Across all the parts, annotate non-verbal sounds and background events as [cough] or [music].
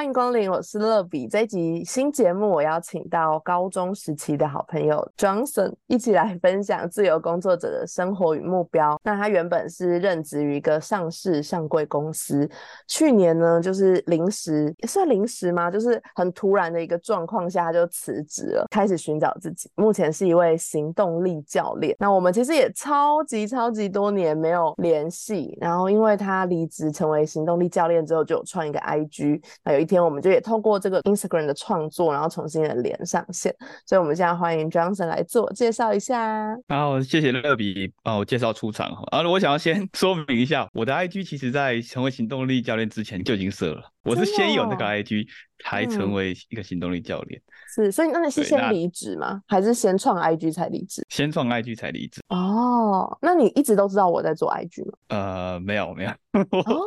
欢迎光临，我是乐比。这一集新节目，我邀请到高中时期的好朋友 Johnson 一起来分享自由工作者的生活与目标。那他原本是任职于一个上市上柜公司，去年呢就是临时算临时吗？就是很突然的一个状况下，他就辞职了，开始寻找自己。目前是一位行动力教练。那我们其实也超级超级多年没有联系，然后因为他离职成为行动力教练之后，就有创一个 IG。那有一天，我们就也透过这个 Instagram 的创作，然后重新的连上线。所以，我们现在欢迎 Johnson 来自我介绍一下。好，谢谢乐比帮我介绍出场哈。啊，我想要先 [laughs] 说明一下，我的 IG 其实在成为行动力教练之前就已经设了，我是先有那个 IG 才成为一个行动力教练。是，所以那你是先离职吗？还是先创 IG 才离职？先创 IG 才离职。哦，那你一直都知道我在做 IG 吗？呃，没有，没有。[laughs] 哦，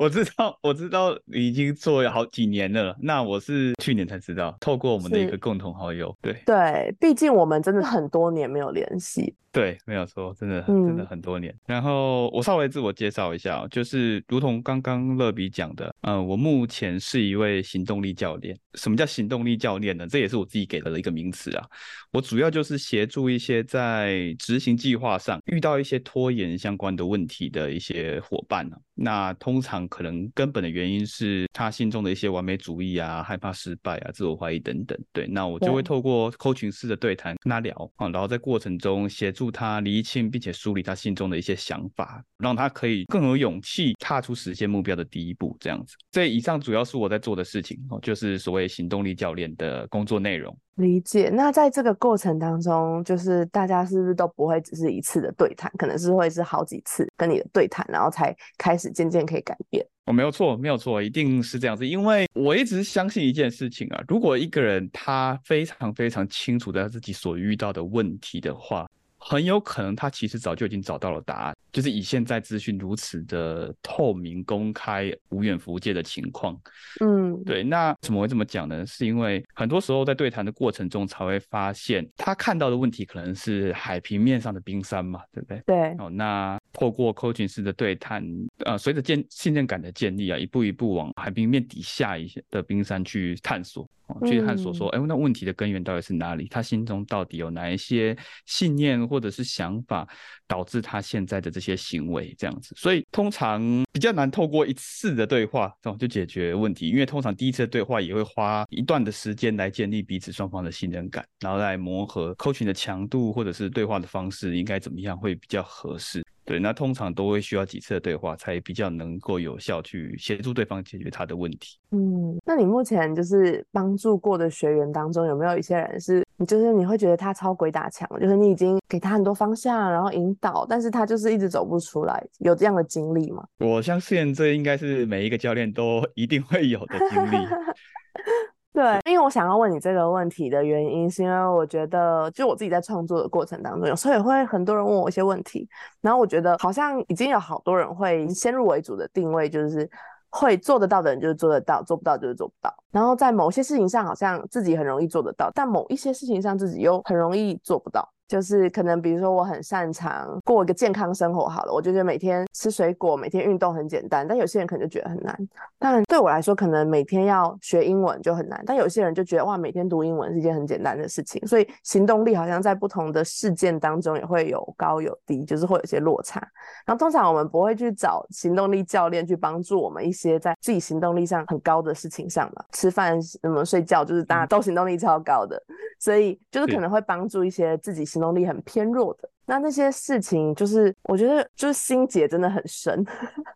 我知道，我知道已经做了好几年了。那我是去年才知道，透过我们的一个共同好友。对对，毕竟我们真的很多年没有联系。对，没有错，真的真的很多年。然后我稍微自我介绍一下，就是如同刚刚乐比讲的，嗯，我目前是一位行动力教练。什么叫行动力教练呢？这也是我自己给的一个名词啊。我主要就是协助一些在执行计划上遇到一些拖延相关的问题的一些伙伴呢。那通常可能根本的原因是他心中的一些完美主义啊、害怕失败啊、自我怀疑等等。对，那我就会透过 coaching 式的对谈跟他聊啊，然后在过程中协助他厘清并且梳理他心中的一些想法，让他可以更有勇气踏出实现目标的第一步。这样子，这以上主要是我在做的事情哦，就是所谓行动力教练的工作内容。理解。那在这个过程当中，就是大家是不是都不会只是一次的对谈，可能是会是好几次跟你的对谈，然后才开始渐渐可以改变。我没有错，没有错，一定是这样子。因为我一直相信一件事情啊，如果一个人他非常非常清楚他自己所遇到的问题的话。很有可能他其实早就已经找到了答案，就是以现在资讯如此的透明、公开、无远弗届的情况，嗯，对。那怎么会这么讲呢？是因为很多时候在对谈的过程中，才会发现他看到的问题可能是海平面上的冰山嘛，对不对？对。哦，那透过 coaching 式的对谈，呃，随着建信任感的建立啊，一步一步往海平面底下一些的冰山去探索。去探索说，哎，那问题的根源到底是哪里？他心中到底有哪一些信念或者是想法，导致他现在的这些行为这样子？所以通常比较难透过一次的对话，这种就解决问题，因为通常第一次的对话也会花一段的时间来建立彼此双方的信任感，然后来磨合 coaching 的强度或者是对话的方式应该怎么样会比较合适。对，那通常都会需要几次的对话，才比较能够有效去协助对方解决他的问题。嗯，那你目前就是帮助过的学员当中，有没有一些人是你就是你会觉得他超鬼打墙，就是你已经给他很多方向，然后引导，但是他就是一直走不出来，有这样的经历吗？我相信这应该是每一个教练都一定会有的经历。[laughs] 对，因为我想要问你这个问题的原因，是因为我觉得，就我自己在创作的过程当中，有时候也会很多人问我一些问题，然后我觉得好像已经有好多人会先入为主的定位，就是会做得到的人就是做得到，做不到就是做不到。然后在某些事情上，好像自己很容易做得到，但某一些事情上自己又很容易做不到。就是可能，比如说我很擅长过一个健康生活，好了，我就觉得每天吃水果、每天运动很简单。但有些人可能就觉得很难。但对我来说，可能每天要学英文就很难。但有些人就觉得哇，每天读英文是一件很简单的事情。所以行动力好像在不同的事件当中也会有高有低，就是会有些落差。然后通常我们不会去找行动力教练去帮助我们一些在自己行动力上很高的事情上嘛，吃饭、什么睡觉，就是大家都行动力超高的，所以就是可能会帮助一些自己。行动力很偏弱的，那那些事情就是我觉得就是心结真的很深，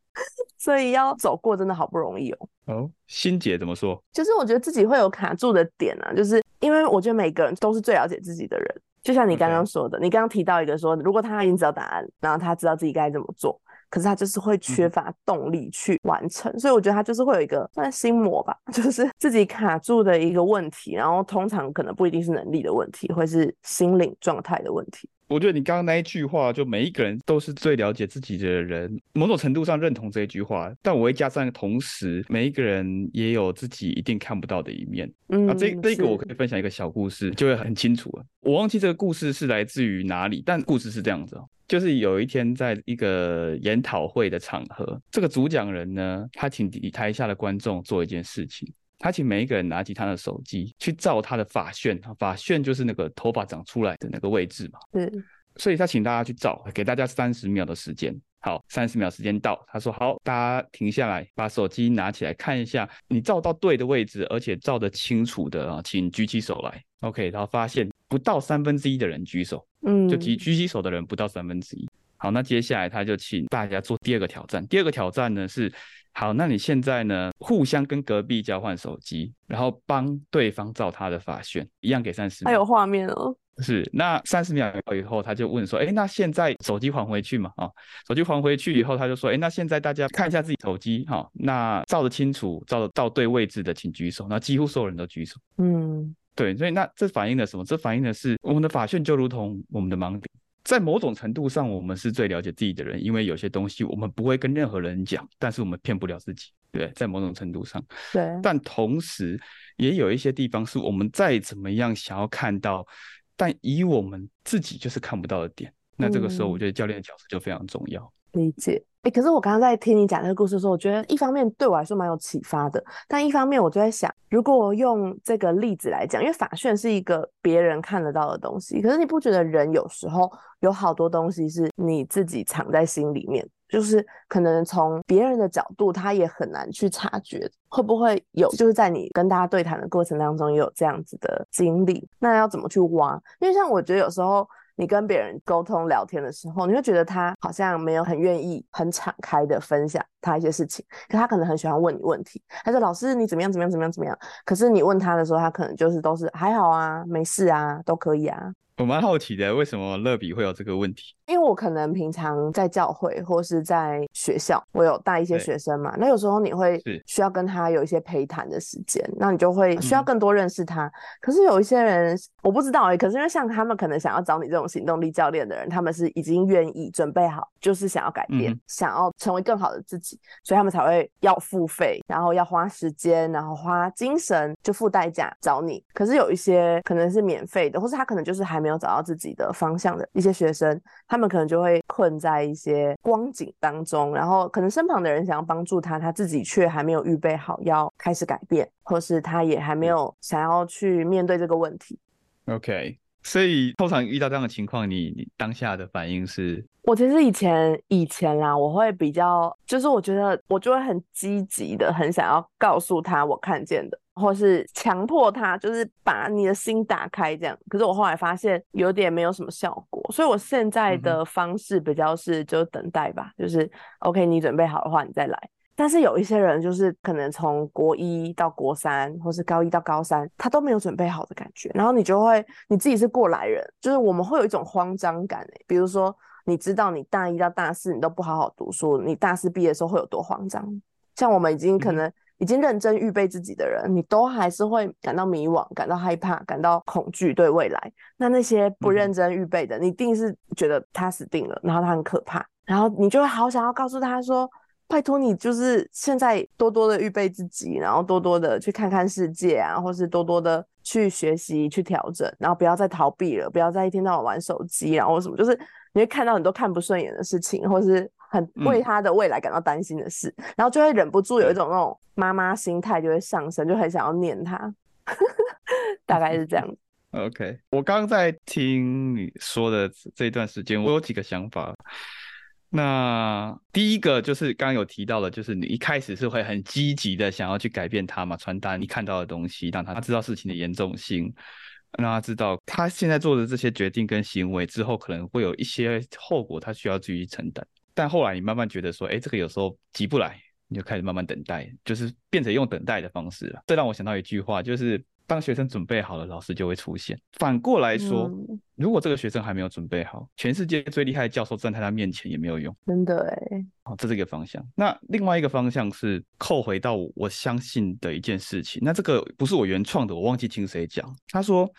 [laughs] 所以要走过真的好不容易哦。哦，心结怎么说？就是我觉得自己会有卡住的点啊，就是因为我觉得每个人都是最了解自己的人，就像你刚刚说的，你刚刚提到一个说，如果他已经知道答案，然后他知道自己该怎么做。可是他就是会缺乏动力去完成，所以我觉得他就是会有一个算心魔吧，[laughs] 就是自己卡住的一个问题。然后通常可能不一定是能力的问题，会是心灵状态的问题。我觉得你刚刚那一句话，就每一个人都是最了解自己的人，某种程度上认同这一句话。但我会加上，同时每一个人也有自己一定看不到的一面。嗯，啊，这这个我可以分享一个小故事，就会很清楚了。我忘记这个故事是来自于哪里，但故事是这样子哦，就是有一天在一个研讨会的场合，这个主讲人呢，他请台下的观众做一件事情。他请每一个人拿起他的手机去照他的发旋，发旋就是那个头发长出来的那个位置嘛。对，所以他请大家去照，给大家三十秒的时间。好，三十秒时间到，他说好，大家停下来，把手机拿起来看一下，你照到对的位置，而且照得清楚的啊，请举起手来。OK，然后发现不到三分之一的人举手，嗯，就举举起手的人不到三分之一。好，那接下来他就请大家做第二个挑战。第二个挑战呢是。好，那你现在呢？互相跟隔壁交换手机，然后帮对方照他的发旋，一样给三十。还有画面哦。是，那三十秒以后，他就问说：“哎，那现在手机还回去嘛？啊，手机还回去以后，他就说：哎，那现在大家看一下自己手机，哈，那照的清楚，照的到对位置的，请举手。那几乎所有人都举手。嗯，对，所以那这反映了什么？这反映的是我们的发旋就如同我们的盲点。在某种程度上，我们是最了解自己的人，因为有些东西我们不会跟任何人讲，但是我们骗不了自己，对在某种程度上，对。但同时，也有一些地方是我们再怎么样想要看到，但以我们自己就是看不到的点。那这个时候，我觉得教练的角色就非常重要。理解。哎，可是我刚刚在听你讲这个故事的时候，我觉得一方面对我来说蛮有启发的，但一方面我就在想，如果用这个例子来讲，因为法炫是一个别人看得到的东西，可是你不觉得人有时候有好多东西是你自己藏在心里面，就是可能从别人的角度，他也很难去察觉，会不会有？就是在你跟大家对谈的过程当中，也有这样子的经历，那要怎么去挖？因为像我觉得有时候。你跟别人沟通聊天的时候，你会觉得他好像没有很愿意、很敞开的分享他一些事情，可他可能很喜欢问你问题。他说：“老师，你怎么样？怎么样？怎么样？怎么样？”可是你问他的时候，他可能就是都是还好啊，没事啊，都可以啊。我蛮好奇的，为什么乐比会有这个问题？因为我可能平常在教会或是在学校，我有带一些学生嘛，那有时候你会需要跟他有一些陪谈的时间，那你就会需要更多认识他。可是有一些人我不知道哎，可是因为像他们可能想要找你这种行动力教练的人，他们是已经愿意准备好，就是想要改变，想要成为更好的自己，所以他们才会要付费，然后要花时间，然后花精神，就付代价找你。可是有一些可能是免费的，或是他可能就是还没有找到自己的方向的一些学生，他们可能就会困在一些光景当中，然后可能身旁的人想要帮助他，他自己却还没有预备好要开始改变，或是他也还没有想要去面对这个问题。OK，所以通常遇到这样的情况，你你当下的反应是？我其实以前以前啦，我会比较，就是我觉得我就会很积极的，很想要告诉他我看见的。或是强迫他，就是把你的心打开这样。可是我后来发现有点没有什么效果，所以我现在的方式比较是就等待吧，就是 OK，你准备好的话你再来。但是有一些人就是可能从国一到国三，或是高一到高三，他都没有准备好的感觉，然后你就会你自己是过来人，就是我们会有一种慌张感诶。比如说你知道你大一到大四你都不好好读书，你大四毕业的时候会有多慌张？像我们已经可能。已经认真预备自己的人，你都还是会感到迷惘、感到害怕、感到恐惧对未来。那那些不认真预备的，你一定是觉得他死定了，然后他很可怕，然后你就会好想要告诉他说：“拜托你，就是现在多多的预备自己，然后多多的去看看世界啊，或是多多的去学习、去调整，然后不要再逃避了，不要再一天到晚玩手机，然后什么，就是你会看到很多看不顺眼的事情，或是。”很为他的未来感到担心的事，然后就会忍不住有一种那种妈妈心态就会上升，就很想要念他，[laughs] 大概是这样。[laughs] OK，我刚刚在听你说的这一段时间，我有几个想法。那第一个就是刚刚有提到的，就是你一开始是会很积极的想要去改变他嘛，传达你看到的东西，让他知道事情的严重性，让他知道他现在做的这些决定跟行为之后可能会有一些后果，他需要自己承担。但后来你慢慢觉得说，哎，这个有时候急不来，你就开始慢慢等待，就是变成用等待的方式了。这让我想到一句话，就是当学生准备好了，老师就会出现。反过来说，如果这个学生还没有准备好，全世界最厉害的教授站在他面前也没有用。真的哎，好，这是一个方向。那另外一个方向是扣回到我相信的一件事情。那这个不是我原创的，我忘记听谁讲。他说。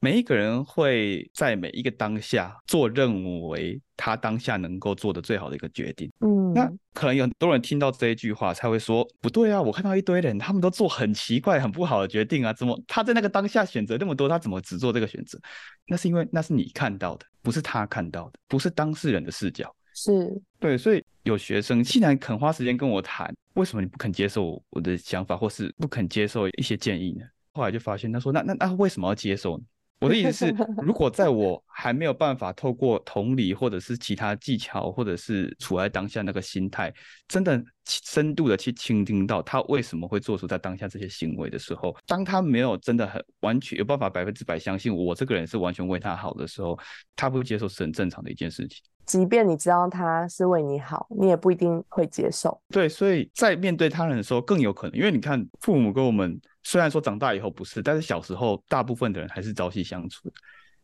每一个人会在每一个当下做认为他当下能够做的最好的一个决定。嗯，那可能有很多人听到这一句话才会说不对啊，我看到一堆人他们都做很奇怪、很不好的决定啊，怎么他在那个当下选择那么多，他怎么只做这个选择？那是因为那是你看到的，不是他看到的，不是当事人的视角。是对，所以有学生既然肯花时间跟我谈，为什么你不肯接受我的想法，或是不肯接受一些建议呢？后来就发现，他说：“那那那为什么要接受呢？”我的意思是，[laughs] 如果在我还没有办法透过同理，或者是其他技巧，或者是处在当下那个心态，真的深度的去倾听到他为什么会做出在当下这些行为的时候，当他没有真的很完全有办法百分之百相信我这个人是完全为他好的时候，他不接受是很正常的一件事情。即便你知道他是为你好，你也不一定会接受。对，所以在面对他人的时候更有可能，因为你看父母跟我们。虽然说长大以后不是，但是小时候大部分的人还是朝夕相处的，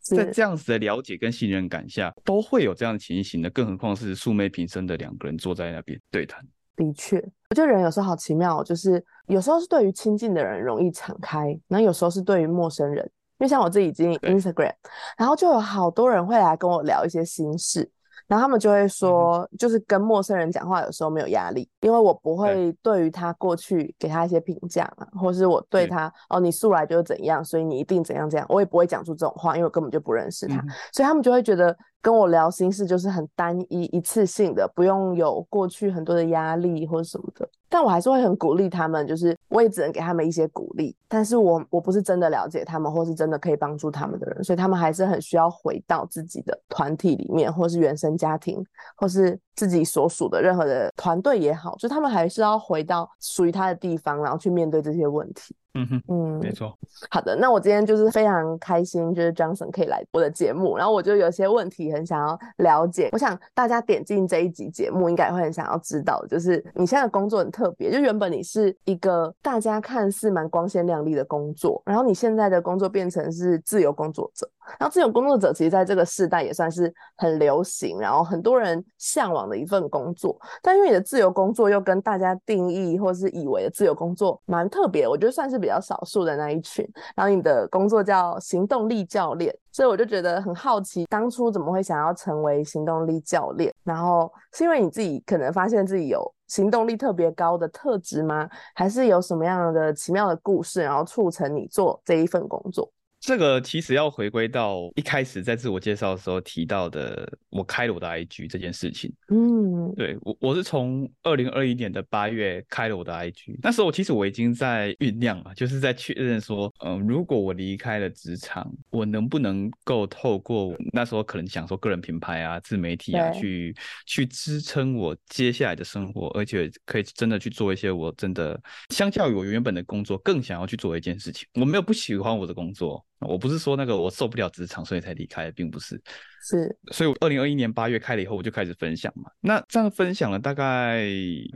在这样子的了解跟信任感下，都会有这样的情形的。更何况是素昧平生的两个人坐在那边对谈。的确，我觉得人有时候好奇妙，就是有时候是对于亲近的人容易敞开，那有时候是对于陌生人，因为像我自己经营 Instagram，然后就有好多人会来跟我聊一些心事。然后他们就会说，就是跟陌生人讲话有时候没有压力，因为我不会对于他过去给他一些评价嘛，或是我对他哦，你素来就是怎样，所以你一定怎样怎样，我也不会讲出这种话，因为我根本就不认识他，所以他们就会觉得。跟我聊心事就是很单一、一次性的，不用有过去很多的压力或者什么的。但我还是会很鼓励他们，就是我也只能给他们一些鼓励。但是我我不是真的了解他们，或是真的可以帮助他们的人，所以他们还是很需要回到自己的团体里面，或是原生家庭，或是自己所属的任何的团队也好，就他们还是要回到属于他的地方，然后去面对这些问题。嗯哼，嗯，没错。好的，那我今天就是非常开心，就是 Johnson 可以来我的节目，然后我就有些问题很想要了解。我想大家点进这一集节目，应该会很想要知道，就是你现在的工作很特别，就原本你是一个大家看似蛮光鲜亮丽的工作，然后你现在的工作变成是自由工作者。然后自由工作者其实在这个时代也算是很流行，然后很多人向往的一份工作。但因为你的自由工作又跟大家定义或是以为的自由工作蛮特别，我觉得算是比较少数的那一群。然后你的工作叫行动力教练，所以我就觉得很好奇，当初怎么会想要成为行动力教练？然后是因为你自己可能发现自己有行动力特别高的特质吗？还是有什么样的奇妙的故事，然后促成你做这一份工作？这个其实要回归到一开始在自我介绍的时候提到的，我开了我的 IG 这件事情。嗯，对我我是从二零二一年的八月开了我的 IG，那时候其实我已经在酝酿了，就是在确认说，嗯，如果我离开了职场，我能不能够透过那时候可能想说个人品牌啊、自媒体啊，去去支撑我接下来的生活，而且可以真的去做一些我真的相较于我原本的工作更想要去做的一件事情。我没有不喜欢我的工作。我不是说那个我受不了职场，所以才离开，并不是。是，所以我二零二一年八月开了以后，我就开始分享嘛。那这样分享了大概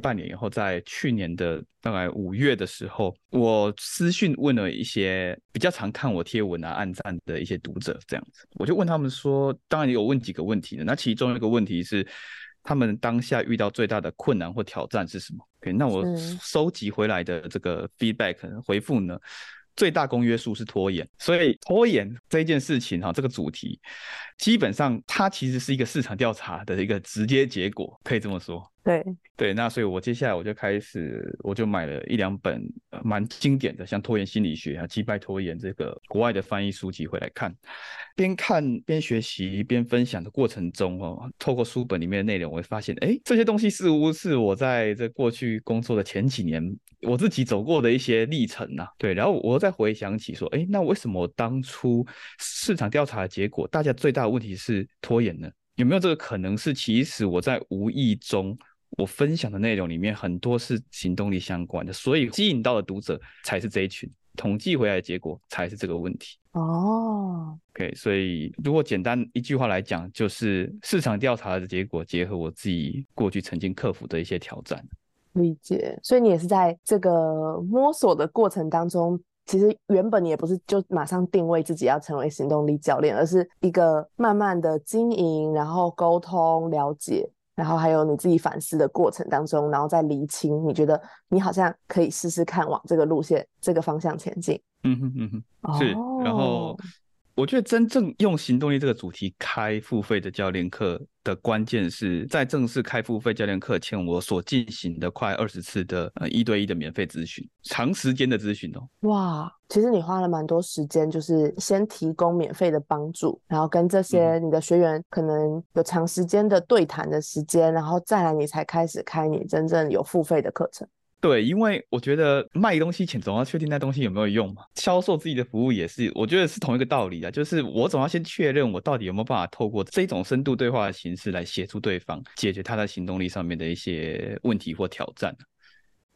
半年以后，在去年的大概五月的时候，我私讯问了一些比较常看我贴文啊、按赞的一些读者，这样子，我就问他们说，当然有问几个问题的。那其中一个问题是，他们当下遇到最大的困难或挑战是什么？OK，那我收集回来的这个 feedback 回复呢？最大公约数是拖延，所以拖延这件事情哈，这个主题基本上它其实是一个市场调查的一个直接结果，可以这么说。对对，那所以我接下来我就开始，我就买了一两本蛮经典的，像拖延心理学啊、击败拖延这个国外的翻译书籍回来看，边看边学习边分享的过程中哦，透过书本里面的内容，我会发现，哎，这些东西似乎是我在这过去工作的前几年我自己走过的一些历程呐。对，然后我再回想起说，哎，那为什么当初市场调查的结果，大家最大的问题是拖延呢？有没有这个可能是，其实我在无意中。我分享的内容里面很多是行动力相关的，所以吸引到的读者才是这一群，统计回来的结果才是这个问题。哦，OK，所以如果简单一句话来讲，就是市场调查的结果结合我自己过去曾经克服的一些挑战。理解，所以你也是在这个摸索的过程当中，其实原本你也不是就马上定位自己要成为行动力教练，而是一个慢慢的经营，然后沟通了解。然后还有你自己反思的过程当中，然后再厘清，你觉得你好像可以试试看往这个路线、这个方向前进。嗯哼嗯哼，是。然后我觉得真正用行动力这个主题开付费的教练课的关键是在正式开付费教练课前，我所进行的快二十次的呃一对一的免费咨询，长时间的咨询哦。哇，其实你花了蛮多时间，就是先提供免费的帮助，然后跟这些你的学员可能有长时间的对谈的时间，然后再来你才开始开你真正有付费的课程。对，因为我觉得卖东西前总要确定那东西有没有用嘛。销售自己的服务也是，我觉得是同一个道理啊。就是我总要先确认我到底有没有办法透过这种深度对话的形式来协助对方解决他在行动力上面的一些问题或挑战。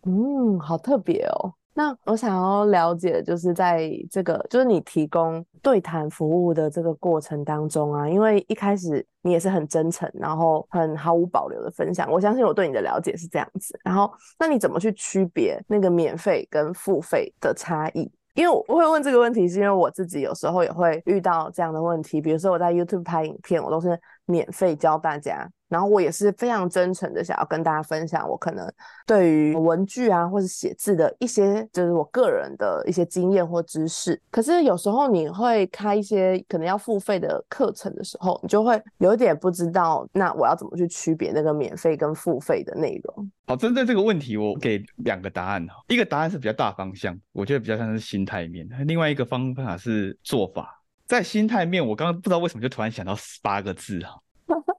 嗯，好特别哦。那我想要了解，就是在这个就是你提供对谈服务的这个过程当中啊，因为一开始你也是很真诚，然后很毫无保留的分享。我相信我对你的了解是这样子。然后，那你怎么去区别那个免费跟付费的差异？因为我会问这个问题，是因为我自己有时候也会遇到这样的问题。比如说我在 YouTube 拍影片，我都是免费教大家。然后我也是非常真诚的想要跟大家分享我可能对于文具啊或者写字的一些就是我个人的一些经验或知识。可是有时候你会开一些可能要付费的课程的时候，你就会有点不知道那我要怎么去区别那个免费跟付费的内容。好，针对这个问题，我给两个答案哈。一个答案是比较大方向，我觉得比较像是心态面；另外一个方法是做法。在心态面，我刚刚不知道为什么就突然想到八个字哈。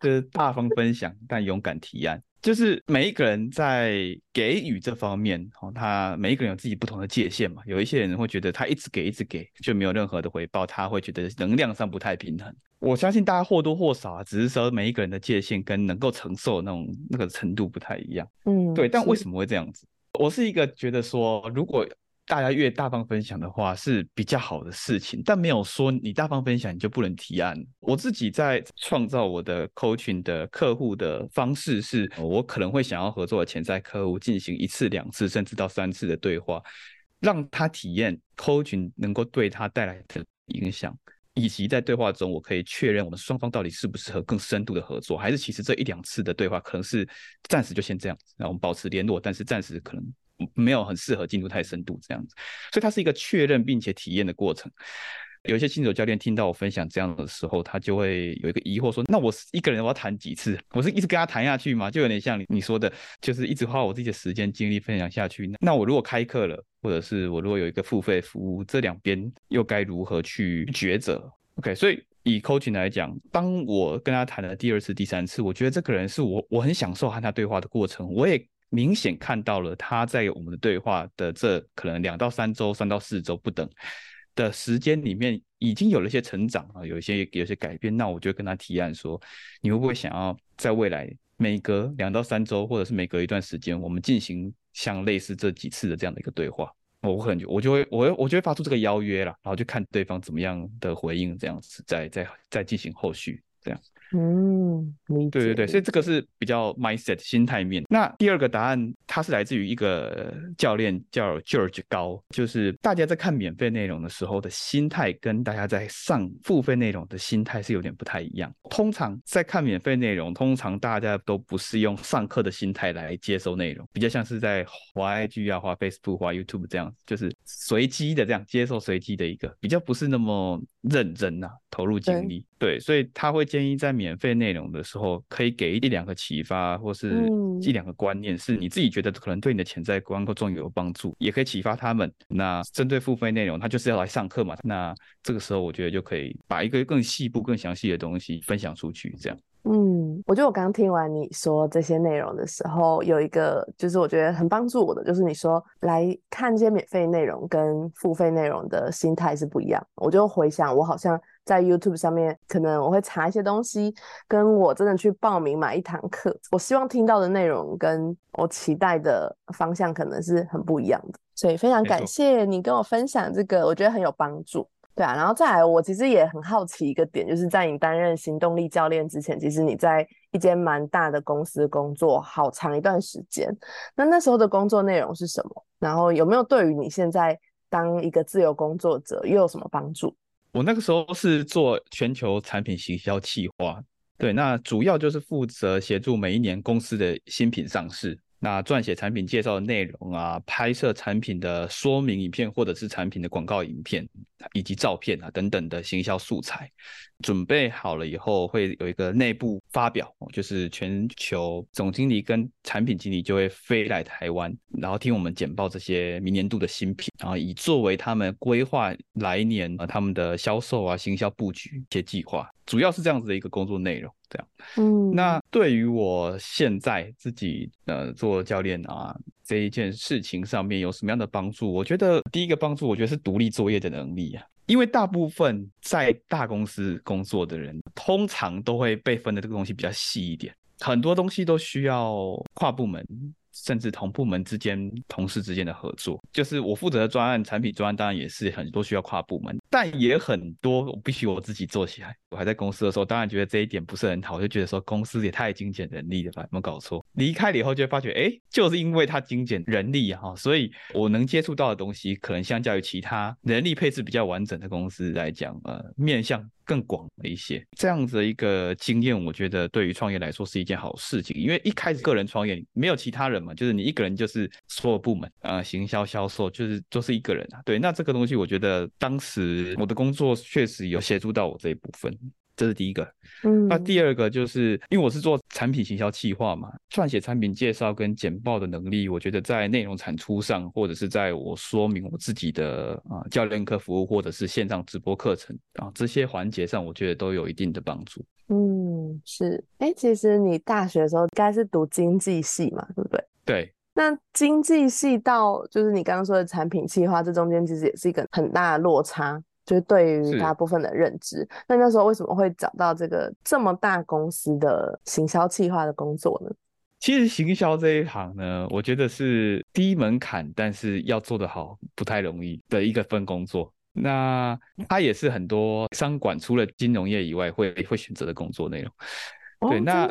就是大方分享，但勇敢提案。就是每一个人在给予这方面，哦，他每一个人有自己不同的界限嘛。有一些人会觉得他一直给，一直给，就没有任何的回报，他会觉得能量上不太平衡。我相信大家或多或少啊，只是说每一个人的界限跟能够承受那种那个程度不太一样。嗯，对。但为什么会这样子？我是一个觉得说，如果大家越大方分享的话是比较好的事情，但没有说你大方分享你就不能提案。我自己在创造我的 coaching 的客户的方式是，我可能会想要合作的潜在客户进行一次、两次，甚至到三次的对话，让他体验 coaching 能够对他带来的影响，以及在对话中我可以确认我们双方到底适不适合更深度的合作，还是其实这一两次的对话可能是暂时就先这样，然后我们保持联络，但是暂时可能。没有很适合进入太深度这样子，所以它是一个确认并且体验的过程。有一些新手教练听到我分享这样的时候，他就会有一个疑惑说：“那我一个人我要谈几次？我是一直跟他谈下去吗？就有点像你你说的，就是一直花我自己的时间精力分享下去。那我如果开课了，或者是我如果有一个付费服务，这两边又该如何去抉择？OK，所以以 coaching 来讲，当我跟他谈了第二次、第三次，我觉得这个人是我我很享受和他对话的过程，我也。明显看到了他在我们的对话的这可能两到三周、三到四周不等的时间里面，已经有了一些成长啊，有一些有些改变。那我就跟他提案说，你会不会想要在未来每隔两到三周，或者是每隔一段时间，我们进行像类似这几次的这样的一个对话？我可能我就会我我就会发出这个邀约了，然后就看对方怎么样的回应，这样子再再再进行后续这样。嗯，对对对，所以这个是比较 mindset 心态面。那第二个答案，它是来自于一个教练叫 George 高，就是大家在看免费内容的时候的心态，跟大家在上付费内容的心态是有点不太一样。通常在看免费内容，通常大家都不是用上课的心态来接收内容，比较像是在滑 IG 啊、滑 Facebook、滑 YouTube 这样，就是随机的这样接受随机的一个，比较不是那么认真呐，投入精力。对，所以他会建议在免费内容的时候，可以给一两个启发，或是一两个观念，是你自己觉得可能对你的潜在观众有帮助，也可以启发他们。那针对付费内容，他就是要来上课嘛。那这个时候，我觉得就可以把一个更细部、更详细的东西分享出去，这样。嗯，我觉得我刚听完你说这些内容的时候，有一个就是我觉得很帮助我的，就是你说来看这些免费内容跟付费内容的心态是不一样。我就回想，我好像。在 YouTube 上面，可能我会查一些东西，跟我真的去报名买一堂课，我希望听到的内容跟我期待的方向可能是很不一样的。所以非常感谢你跟我分享这个，我觉得很有帮助。对啊，然后再来，我其实也很好奇一个点，就是在你担任行动力教练之前，其实你在一间蛮大的公司工作好长一段时间。那那时候的工作内容是什么？然后有没有对于你现在当一个自由工作者又有什么帮助？我那个时候是做全球产品行销企划，对，那主要就是负责协助每一年公司的新品上市，那撰写产品介绍的内容啊，拍摄产品的说明影片或者是产品的广告影片，以及照片啊等等的行销素材，准备好了以后会有一个内部发表，就是全球总经理跟产品经理就会飞来台湾，然后听我们简报这些明年度的新品，然后以作为他们规划来年啊他们的销售啊行销布局一些计划，主要是这样子的一个工作内容。这样，嗯，那对于我现在自己呃做教练啊这一件事情上面有什么样的帮助？我觉得第一个帮助，我觉得是独立作业的能力啊，因为大部分在大公司工作的人，通常都会被分的这个东西比较细一点，很多东西都需要跨部门。甚至同部门之间、同事之间的合作，就是我负责的专案、产品专案，当然也是很多需要跨部门，但也很多我必须我自己做起来。我还在公司的时候，当然觉得这一点不是很好，我就觉得说公司也太精简人力了吧？有没有搞错？离开了以后就会发觉，哎，就是因为它精简人力啊，所以我能接触到的东西，可能相较于其他人力配置比较完整的公司来讲，呃，面向。更广了一些，这样子的一个经验，我觉得对于创业来说是一件好事情。因为一开始个人创业，没有其他人嘛，就是你一个人就是所有部门啊，行销、销售，就是都是一个人啊。对，那这个东西，我觉得当时我的工作确实有协助到我这一部分。这是第一个，嗯，那第二个就是因为我是做产品行销企划嘛，撰写产品介绍跟简报的能力，我觉得在内容产出上，或者是在我说明我自己的啊教练课服务，或者是线上直播课程啊这些环节上，我觉得都有一定的帮助。嗯，是，哎，其实你大学的时候该是读经济系嘛，对不对？对。那经济系到就是你刚刚说的产品企划，这中间其实也是一个很大的落差。就是对于大部分的认知，那那时候为什么会找到这个这么大公司的行销企划的工作呢？其实行销这一行呢，我觉得是低门槛，但是要做得好不太容易的一个份工作。那它也是很多商管除了金融业以外会会选择的工作内容。对，那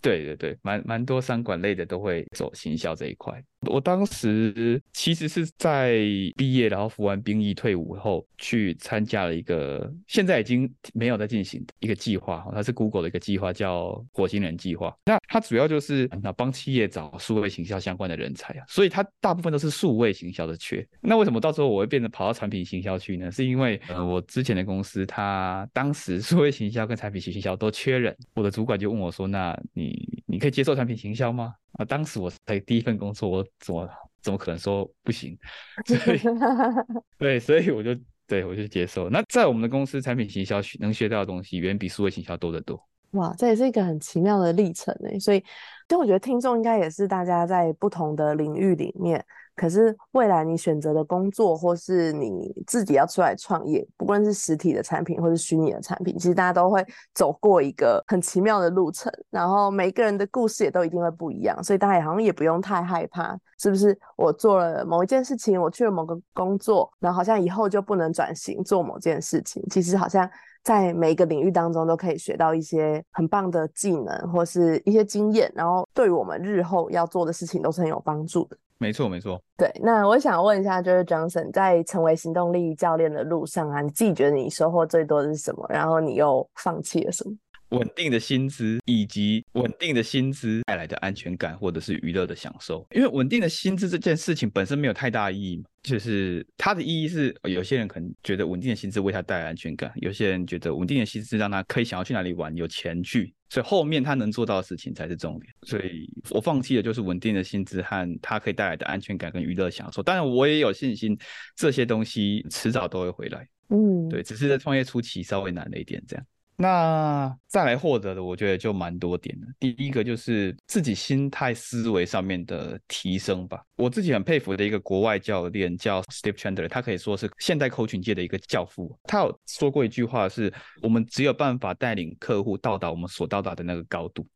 对对对，蛮蛮多商管类的都会走行销这一块。我当时其实是在毕业，然后服完兵役退伍后，去参加了一个现在已经没有在进行的一个计划，它是 Google 的一个计划，叫火星人计划。那它主要就是那帮企业找数位行销相关的人才啊，所以它大部分都是数位行销的缺。那为什么到时候我会变成跑到产品行销去呢？是因为呃，我之前的公司它当时数位行销跟产品行销都缺人，我的主管就问我说：“那你你可以接受产品行销吗？”啊，当时我才第一份工作，我怎么怎么可能说不行？[laughs] 所以 [laughs] 对，所以我就对我就接受。那在我们的公司，产品行销能学到的东西，远比数位行销多得多。哇，这也是一个很奇妙的历程诶。所以，但我觉得听众应该也是大家在不同的领域里面。可是未来你选择的工作，或是你自己要出来创业，不论是实体的产品或是虚拟的产品，其实大家都会走过一个很奇妙的路程，然后每个人的故事也都一定会不一样，所以大家好像也不用太害怕，是不是？我做了某一件事情，我去了某个工作，然后好像以后就不能转型做某件事情，其实好像在每一个领域当中都可以学到一些很棒的技能或是一些经验，然后对我们日后要做的事情都是很有帮助的。没错，没错。对，那我想问一下，就是 Johnson 在成为行动力教练的路上啊，你自己觉得你收获最多的是什么？然后你又放弃了什么？稳定的薪资以及稳定的薪资带来的安全感，或者是娱乐的享受。因为稳定的薪资这件事情本身没有太大意义嘛，就是它的意义是，有些人可能觉得稳定的薪资为他带来安全感，有些人觉得稳定的薪资让他可以想要去哪里玩，有钱去。所以后面他能做到的事情才是重点。所以我放弃的就是稳定的薪资和他可以带来的安全感跟娱乐享受。当然我也有信心，这些东西迟早都会回来。嗯，对，只是在创业初期稍微难了一点这样。那再来获得的，我觉得就蛮多点的。第一个就是自己心态思维上面的提升吧。我自己很佩服的一个国外教练叫 Steve Chandler，他可以说是现代 coach 界的一个教父。他有说过一句话，是我们只有办法带领客户到达我们所到达的那个高度。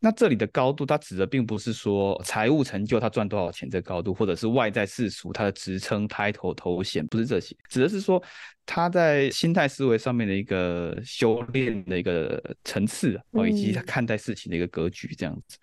那这里的高度，它指的并不是说财务成就，他赚多少钱这高度，或者是外在世俗他的职称、抬头、头衔，不是这些，指的是说他在心态思维上面的一个修炼的一个层次啊，以及他看待事情的一个格局，这样子，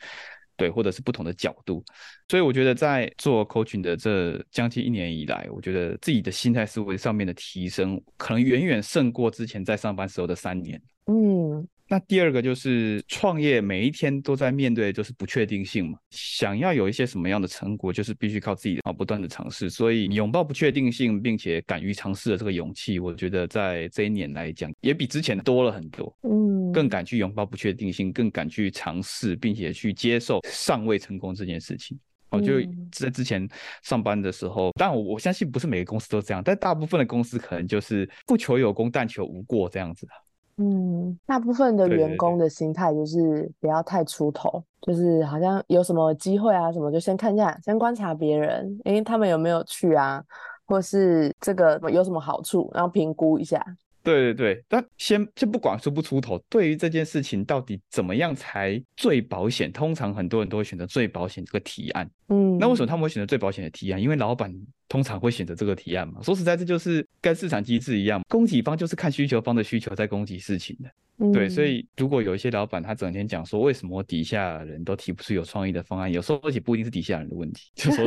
对，或者是不同的角度。所以我觉得在做 coaching 的这将近一年以来，我觉得自己的心态思维上面的提升，可能远远胜过之前在上班时候的三年。嗯，那第二个就是创业，每一天都在面对就是不确定性嘛。想要有一些什么样的成果，就是必须靠自己啊不断的尝试。所以拥抱不确定性，并且敢于尝试的这个勇气，我觉得在这一年来讲，也比之前多了很多。嗯，更敢去拥抱不确定性，更敢去尝试，并且去接受尚未成功这件事情。我，就在之前上班的时候，但我我相信不是每个公司都这样，但大部分的公司可能就是不求有功，但求无过这样子的。嗯，大部分的员工的心态就是不要太出头，就是好像有什么机会啊什么，就先看一下，先观察别人，诶，他们有没有去啊，或是这个有什么好处，然后评估一下。对对对，但先先不管出不出头，对于这件事情到底怎么样才最保险？通常很多人都会选择最保险这个提案。嗯，那为什么他们会选择最保险的提案？因为老板通常会选择这个提案嘛。说实在，这就是跟市场机制一样，供给方就是看需求方的需求在供给事情的。对，所以如果有一些老板他整天讲说，为什么底下人都提不出有创意的方案？有时候而且不一定是底下人的问题，就说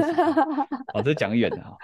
哦，[laughs] 这讲远了哈。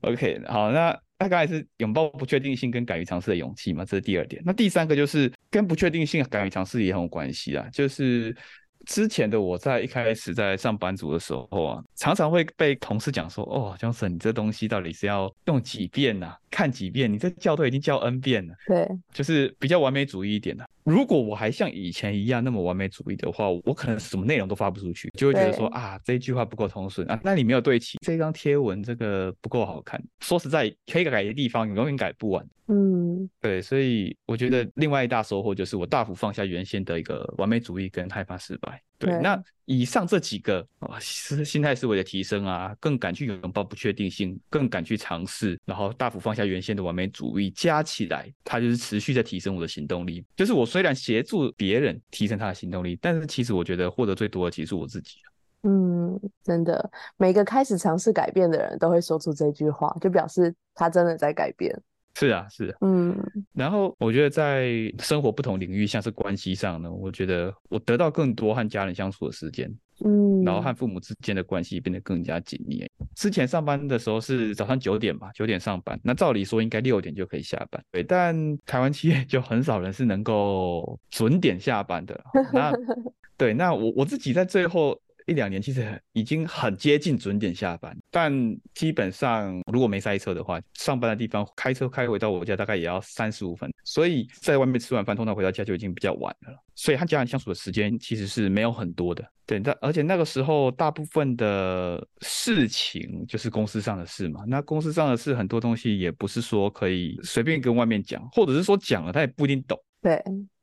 OK，好，那。那刚才是拥抱不确定性跟敢于尝试的勇气嘛，这是第二点。那第三个就是跟不确定性、敢于尝试也很有关系啊。就是之前的我在一开始在上班族的时候啊，常常会被同事讲说：“哦，江森，你这东西到底是要用几遍呐？看几遍？你这教都已经教 N 遍了。”对，就是比较完美主义一点的。如果我还像以前一样那么完美主义的话，我可能什么内容都发不出去，就会觉得说啊，这句话不够通顺啊，那你没有对齐，这张贴文这个不够好看。说实在，可以改的地方永远改不完。嗯，对，所以我觉得另外一大收获就是我大幅放下原先的一个完美主义跟害怕失败。对，那以上这几个啊，心心态思维的提升啊，更敢去拥抱不确定性，更敢去尝试，然后大幅放下原先的完美主义，加起来，它就是持续在提升我的行动力。就是我虽然协助别人提升他的行动力，但是其实我觉得获得最多的其实是我自己。嗯，真的，每个开始尝试改变的人都会说出这句话，就表示他真的在改变。是啊，是，嗯，然后我觉得在生活不同领域，像是关系上呢，我觉得我得到更多和家人相处的时间，嗯，然后和父母之间的关系变得更加紧密。之前上班的时候是早上九点吧，九点上班，那照理说应该六点就可以下班，对，但台湾企业就很少人是能够准点下班的。那 [laughs] 对，那我我自己在最后。一两年其实已经很接近准点下班，但基本上如果没塞车的话，上班的地方开车开回到我家大概也要三十五分，所以在外面吃完饭通常回到家就已经比较晚了，所以和家人相处的时间其实是没有很多的。对，但而且那个时候大部分的事情就是公司上的事嘛，那公司上的事很多东西也不是说可以随便跟外面讲，或者是说讲了他也不一定懂。对，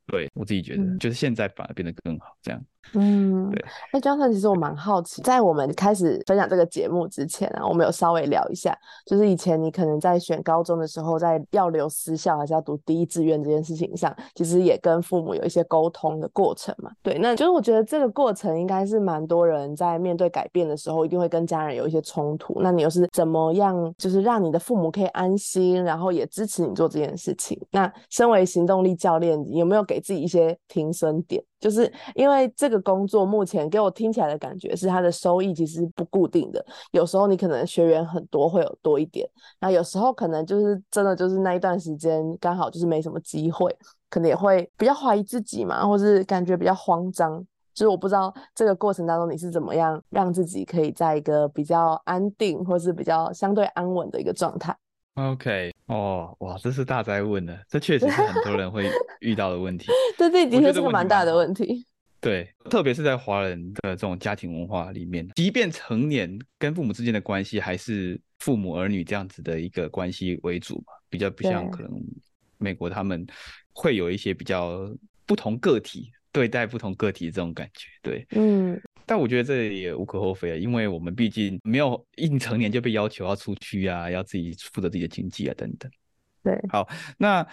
对我自己觉得就是现在反而变得更好这样。嗯，哎，江森，其实我蛮好奇，在我们开始分享这个节目之前啊，我们有稍微聊一下，就是以前你可能在选高中的时候，在要留私校还是要读第一志愿这件事情上，其实也跟父母有一些沟通的过程嘛。对，那就是我觉得这个过程应该是蛮多人在面对改变的时候，一定会跟家人有一些冲突。那你又是怎么样，就是让你的父母可以安心，然后也支持你做这件事情？那身为行动力教练，有没有给给自己一些停损点？就是因为这个工作目前给我听起来的感觉是它的收益其实不固定的，有时候你可能学员很多会有多一点，那有时候可能就是真的就是那一段时间刚好就是没什么机会，可能也会比较怀疑自己嘛，或是感觉比较慌张。就是我不知道这个过程当中你是怎么样让自己可以在一个比较安定或是比较相对安稳的一个状态。OK，哦，哇，这是大灾问的，这确实是很多人会 [laughs] 遇到的问题。对，这的确是个蛮大的问题。[laughs] 对，特别是在华人的这种家庭文化里面，即便成年跟父母之间的关系还是父母儿女这样子的一个关系为主嘛，比较不像可能美国他们会有一些比较不同个体对待不同个体这种感觉。对，嗯。但我觉得这也无可厚非啊，因为我们毕竟没有一成年就被要求要出去啊，要自己负责自己的经济啊等等。对，好，那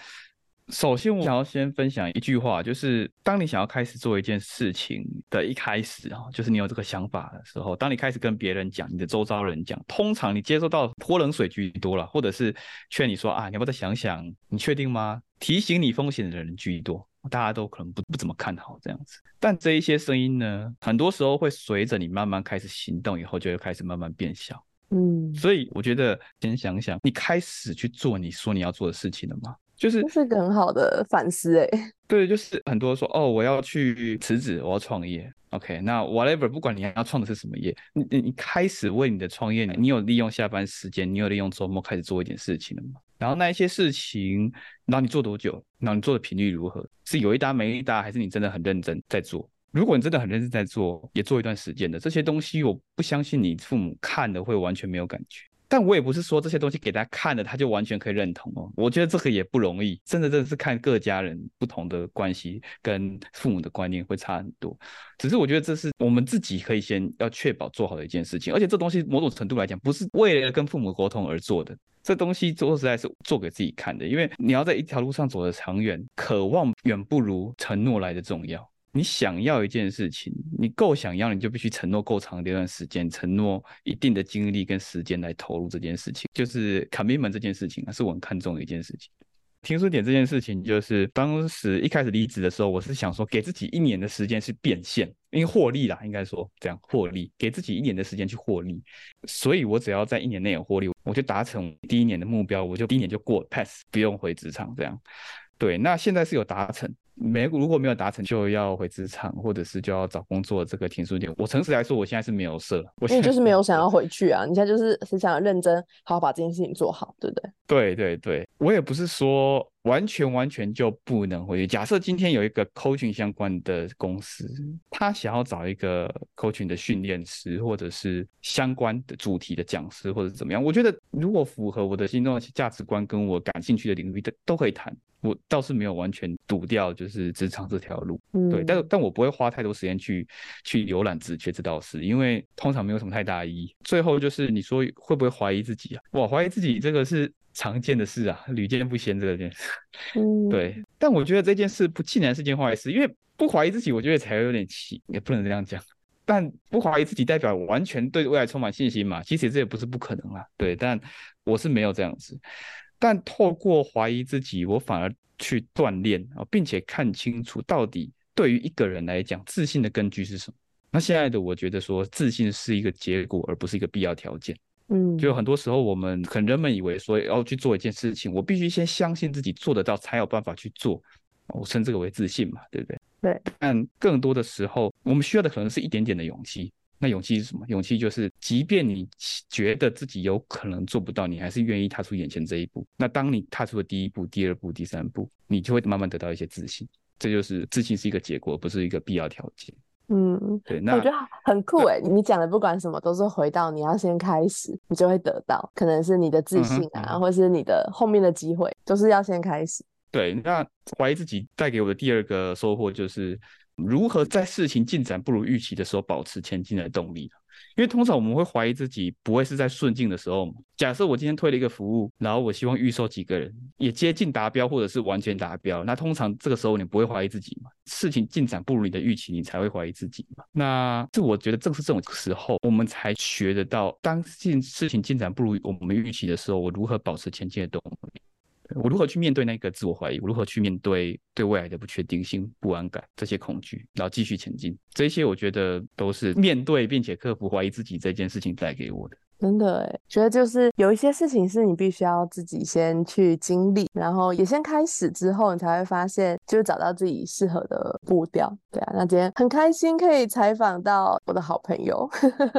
首先我想要先分享一句话，就是当你想要开始做一件事情的一开始啊，就是你有这个想法的时候，当你开始跟别人讲，你的周遭人讲，通常你接受到泼冷水居多了，或者是劝你说啊，你要不要再想想？你确定吗？提醒你风险的人居多。大家都可能不不怎么看好这样子，但这一些声音呢，很多时候会随着你慢慢开始行动以后，就会开始慢慢变小。嗯，所以我觉得先想想，你开始去做你说你要做的事情了吗？就是是个很好的反思哎。[laughs] 对，就是很多说哦，我要去辞职，我要创业。OK，那 whatever，不管你要创的是什么业，你你你开始为你的创业，你有利用下班时间，你有利用周末开始做一点事情了吗？然后那一些事情，然后你做多久？然后你做的频率如何？是有一搭没一搭，还是你真的很认真在做？如果你真的很认真在做，也做一段时间的这些东西，我不相信你父母看的会完全没有感觉。但我也不是说这些东西给他看了，他就完全可以认同哦。我觉得这个也不容易，真的真的是看各家人不同的关系跟父母的观念会差很多。只是我觉得这是我们自己可以先要确保做好的一件事情，而且这东西某种程度来讲，不是为了跟父母沟通而做的，这东西做实在是做给自己看的。因为你要在一条路上走得长远，渴望远不如承诺来的重要。你想要一件事情，你够想要，你就必须承诺够长的一段时间，承诺一定的精力跟时间来投入这件事情，就是 commitment 这件事情啊，是我很看重的一件事情。听书点这件事情，就是当时一开始离职的时候，我是想说给自己一年的时间去变现，因为获利啦，应该说这样获利，给自己一年的时间去获利，所以我只要在一年内有获利，我就达成第一年的目标，我就第一年就过 pass，不用回职场这样。对，那现在是有达成。没如果没有达成，就要回职场，或者是就要找工作。这个停书点，我诚实来说，我现在是没有设。我你就是没有想要回去啊？你现在就是是想认真好好把这件事情做好，对不对？对对对，我也不是说完全完全就不能回去。假设今天有一个 coaching 相关的公司，他想要找一个 coaching 的训练师，或者是相关的主题的讲师，或者怎么样，我觉得如果符合我的心中的价值观，跟我感兴趣的领域的，都可以谈。我倒是没有完全堵掉，就是职场这条路，对，但但我不会花太多时间去去浏览职缺这道事，因为通常没有什么太大意义。最后就是你说会不会怀疑自己啊？我怀疑自己这个是常见的事啊，屡见不鲜这件事。[laughs] 嗯，对。但我觉得这件事不竟然是件坏事，因为不怀疑自己，我觉得才有点奇，也不能这样讲。但不怀疑自己代表完全对未来充满信心嘛？其实这也不是不可能啦，对。但我是没有这样子。但透过怀疑自己，我反而去锻炼啊，并且看清楚到底对于一个人来讲，自信的根据是什么。那现在的我觉得说，自信是一个结果，而不是一个必要条件。嗯，就很多时候我们可能人们以为说要去做一件事情，我必须先相信自己做得到，才有办法去做。我称这个为自信嘛，对不对？对。但更多的时候，我们需要的可能是一点点的勇气。那勇气是什么？勇气就是，即便你觉得自己有可能做不到，你还是愿意踏出眼前这一步。那当你踏出了第一步、第二步、第三步，你就会慢慢得到一些自信。这就是自信是一个结果，不是一个必要条件。嗯，对。那我觉得很酷哎，你讲的不管什么都是回到你要先开始，你就会得到，可能是你的自信啊，或是你的后面的机会，都是要先开始。对，那怀疑自己带给我的第二个收获就是。如何在事情进展不如预期的时候保持前进的动力因为通常我们会怀疑自己不会是在顺境的时候。假设我今天推了一个服务，然后我希望预售几个人也接近达标，或者是完全达标，那通常这个时候你不会怀疑自己嘛？事情进展不如你的预期，你才会怀疑自己嘛？那这我觉得正是这种时候，我们才学得到，当进事情进展不如我们预期的时候，我如何保持前进的动力。我如何去面对那个自我怀疑？我如何去面对对未来的不确定性、不安感这些恐惧，然后继续前进？这些我觉得都是面对并且克服怀疑自己这件事情带给我的。真的哎，觉得就是有一些事情是你必须要自己先去经历，然后也先开始之后，你才会发现，就是找到自己适合的步调。对啊，那今天很开心可以采访到我的好朋友，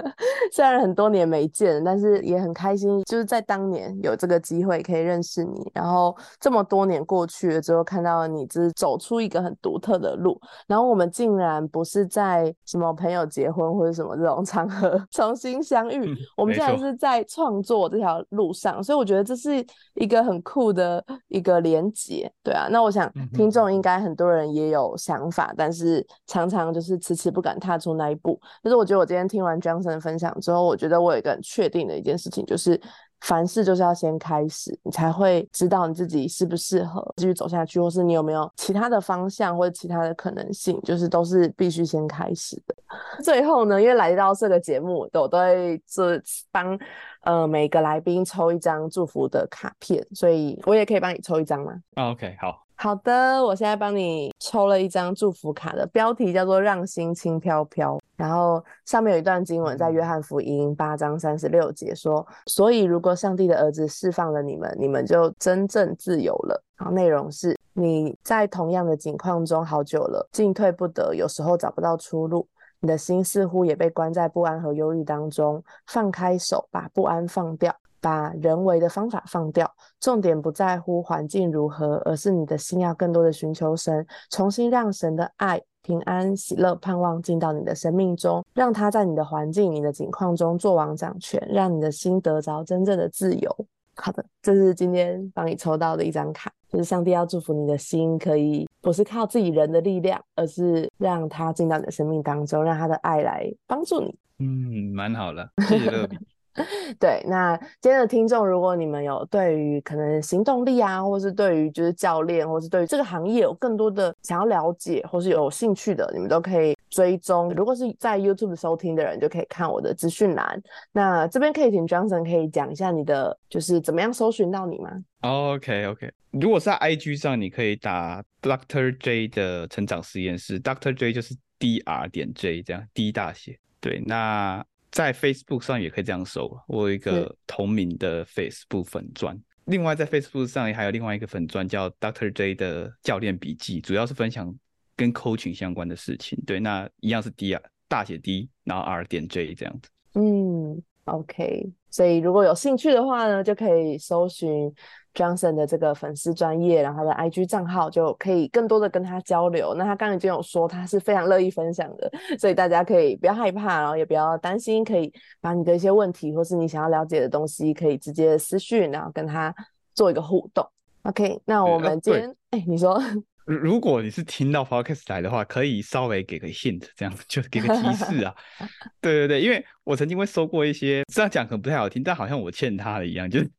[laughs] 虽然很多年没见，但是也很开心，就是在当年有这个机会可以认识你，然后这么多年过去了之后，看到你是走出一个很独特的路，然后我们竟然不是在什么朋友结婚或者什么这种场合 [laughs] 重新相遇，我们竟然。是在创作这条路上，所以我觉得这是一个很酷的一个连接，对啊。那我想听众应该很多人也有想法，但是常常就是迟迟不敢踏出那一步。但是我觉得我今天听完 Johnson 分享之后，我觉得我有一个很确定的一件事情，就是。凡事就是要先开始，你才会知道你自己适不适合继续走下去，或是你有没有其他的方向或者其他的可能性，就是都是必须先开始的。最后呢，因为来到这个节目，我都会做帮呃每个来宾抽一张祝福的卡片，所以我也可以帮你抽一张吗啊？OK，好。好的，我现在帮你抽了一张祝福卡的标题叫做“让心轻飘飘”，然后上面有一段经文，在约翰福音八章三十六节说：“所以如果上帝的儿子释放了你们，你们就真正自由了。”然后内容是：你在同样的境况中好久了，进退不得，有时候找不到出路，你的心似乎也被关在不安和忧郁当中。放开手，把不安放掉。把人为的方法放掉，重点不在乎环境如何，而是你的心要更多的寻求神，重新让神的爱、平安、喜乐、盼望进到你的生命中，让他在你的环境、你的境况中做王掌权，让你的心得着真正的自由。好的，这是今天帮你抽到的一张卡，就是上帝要祝福你的心，可以不是靠自己人的力量，而是让他进到你的生命当中，让他的爱来帮助你。嗯，蛮好了，谢谢。[laughs] 对，那今天的听众，如果你们有对于可能行动力啊，或是对于就是教练，或是对于这个行业有更多的想要了解，或是有兴趣的，你们都可以追踪。如果是在 YouTube 收听的人，就可以看我的资讯栏。那这边可以请 Johnson 可以讲一下你的就是怎么样搜寻到你吗？OK OK，如果是在 IG 上，你可以打 Doctor J 的成长实验室，Doctor J 就是 D R 点 J 这样 D 大写。对，那。在 Facebook 上也可以这样搜，我有一个同名的 Facebook 粉钻。另外在 Facebook 上也还有另外一个粉钻叫 Doctor J 的教练笔记，主要是分享跟 coaching 相关的事情。对，那一样是 D 啊，大写 D，然后 R 点 J 这样子。嗯，OK。所以如果有兴趣的话呢，就可以搜寻。Johnson 的这个粉丝专业，然后他的 IG 账号就可以更多的跟他交流。那他刚才已经有说，他是非常乐意分享的，所以大家可以不要害怕，然后也不要担心，可以把你的一些问题或是你想要了解的东西，可以直接私讯，然后跟他做一个互动。OK，那我们今天，哎，你说。如果你是听到 podcast 来的话，可以稍微给个 hint，这样 [laughs] 就给个提示啊。[laughs] 对对对，因为我曾经会收过一些，这样讲可能不太好听，但好像我欠他的一样，[laughs] 就是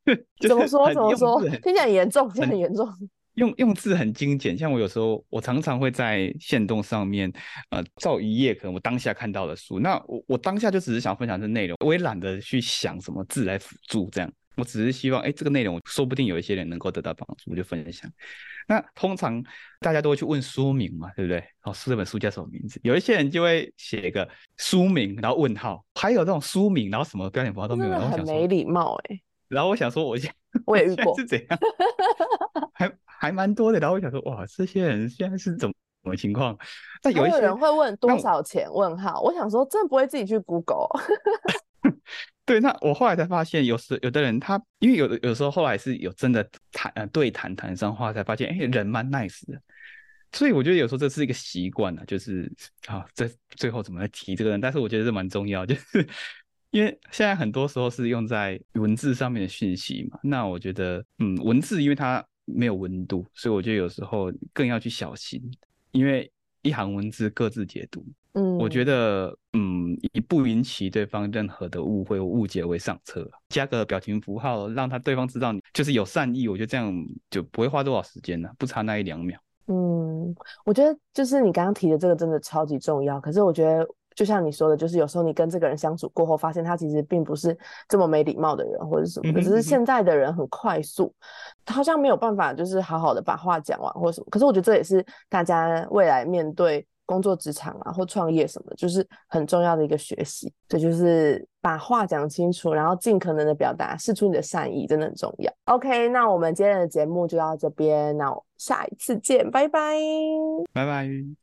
怎么说怎么说，听起来很严重，很严重。用用字很精简，像我有时候我常常会在线动上面，呃，照一页可能我当下看到的书，那我我当下就只是想分享这内容，我也懒得去想什么字来辅助这样。我只是希望，哎，这个内容说不定有一些人能够得到帮助，我就分享。那通常大家都会去问书名嘛，对不对？哦，这本书叫什么名字？有一些人就会写一个书名，然后问号。还有这种书名，然后什么标点符号都没有，很没礼貌哎。然后我想说，我现 [laughs] 我也遇过是怎样，[laughs] 还还蛮多的。然后我想说，哇，这些人现在是怎么什么情况？但有一些人会问多少钱？问号。我想说，真的不会自己去 Google。[laughs] 对，那我后来才发现，有时有的人他，因为有的有时候后来是有真的谈呃对谈谈上话，才发现哎人蛮 nice 的，所以我觉得有时候这是一个习惯啊，就是啊在最后怎么来提这个人，但是我觉得这蛮重要，就是因为现在很多时候是用在文字上面的讯息嘛，那我觉得嗯文字因为它没有温度，所以我觉得有时候更要去小心，因为一行文字各自解读。嗯，我觉得，嗯，以不引起对方任何的误会或误解为上策，加个表情符号，让他对方知道你就是有善意，我觉得这样就不会花多少时间了，不差那一两秒。嗯，我觉得就是你刚刚提的这个真的超级重要。可是我觉得，就像你说的，就是有时候你跟这个人相处过后，发现他其实并不是这么没礼貌的人，或者什么，只是现在的人很快速，他好像没有办法就是好好的把话讲完或者什么。可是我觉得这也是大家未来面对。工作职场啊，或创业什么，就是很重要的一个学习。这就是把话讲清楚，然后尽可能的表达，示出你的善意，真的很重要。OK，那我们今天的节目就到这边，那下一次见，拜拜，拜拜。